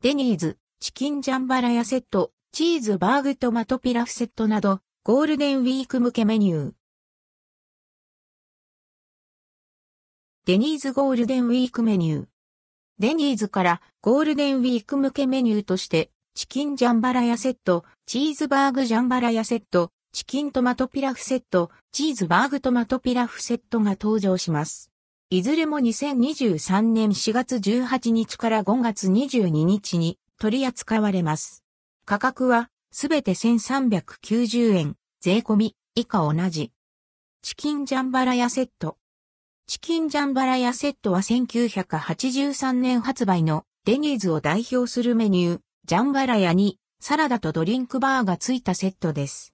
デニーズ、チキンジャンバラヤセット、チーズバーグトマトピラフセットなど、ゴールデンウィーク向けメニュー。デニーズゴールデンウィークメニュー。デニーズからゴールデンウィーク向けメニューとして、チキンジャンバラヤセット、チーズバーグジャンバラヤセット、チキントマトピラフセット、チーズバーグトマトピラフセットが登場します。いずれも2023年4月18日から5月22日に取り扱われます。価格はすべて1390円、税込み以下同じ。チキンジャンバラヤセット。チキンジャンバラヤセットは1983年発売のデニーズを代表するメニュー、ジャンバラヤにサラダとドリンクバーがついたセットです。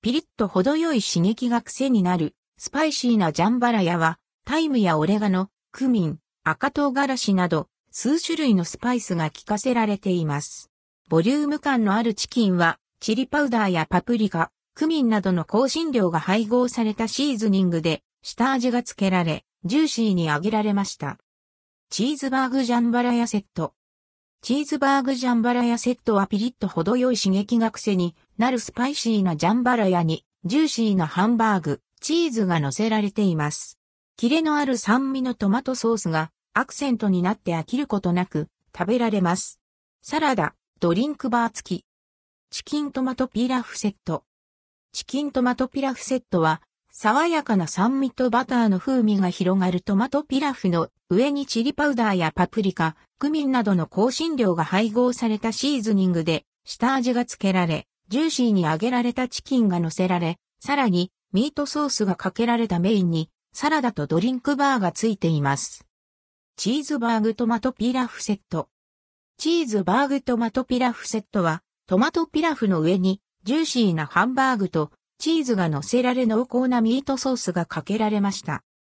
ピリッと程よい刺激が癖になるスパイシーなジャンバラヤはタイムやオレガノ、クミン、赤唐辛子など、数種類のスパイスが効かせられています。ボリューム感のあるチキンは、チリパウダーやパプリカ、クミンなどの香辛料が配合されたシーズニングで、下味がつけられ、ジューシーに揚げられました。チーズバーグジャンバラヤセット。チーズバーグジャンバラヤセットはピリッと程よい刺激が癖になるスパイシーなジャンバラヤに、ジューシーなハンバーグ、チーズが乗せられています。キレのある酸味のトマトソースがアクセントになって飽きることなく食べられます。サラダ、ドリンクバー付き。チキントマトピラフセット。チキントマトピラフセットは、爽やかな酸味とバターの風味が広がるトマトピラフの上にチリパウダーやパプリカ、クミンなどの香辛料が配合されたシーズニングで下味がつけられ、ジューシーに揚げられたチキンが乗せられ、さらにミートソースがかけられたメインにサラダとドリンクバーがついています。チーズバーグトマトピラフセット。チーズバーグトマトピラフセットは、トマトピラフの上に、ジューシーなハンバーグと、チーズが乗せられ濃厚なミートソースがかけられました。